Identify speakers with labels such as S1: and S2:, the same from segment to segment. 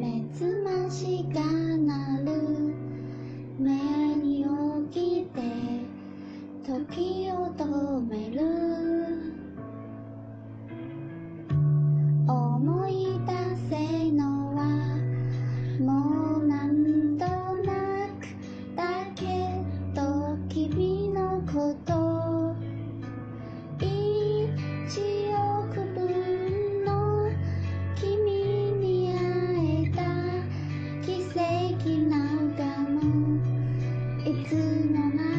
S1: 目つましが鳴る。目に起きて時を止める。水の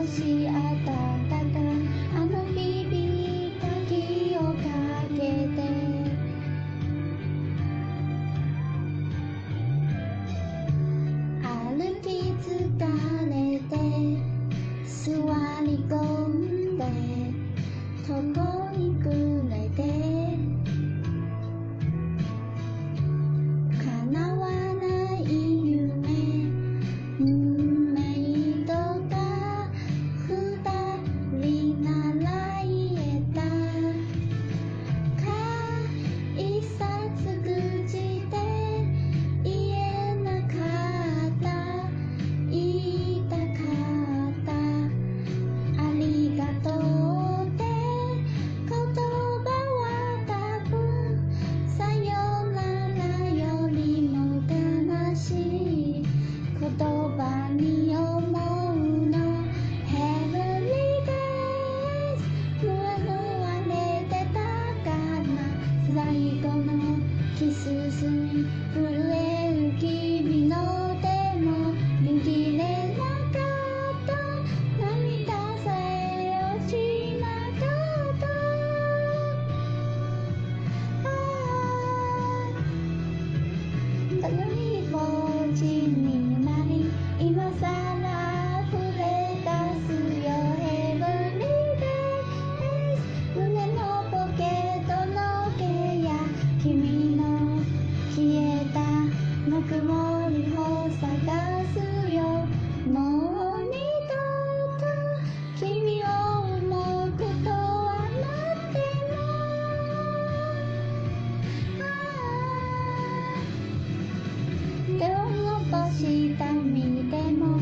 S1: 我亲爱的 Kiss me for the key. もう二度と君を思うことはなってもああ手を伸ばした身でも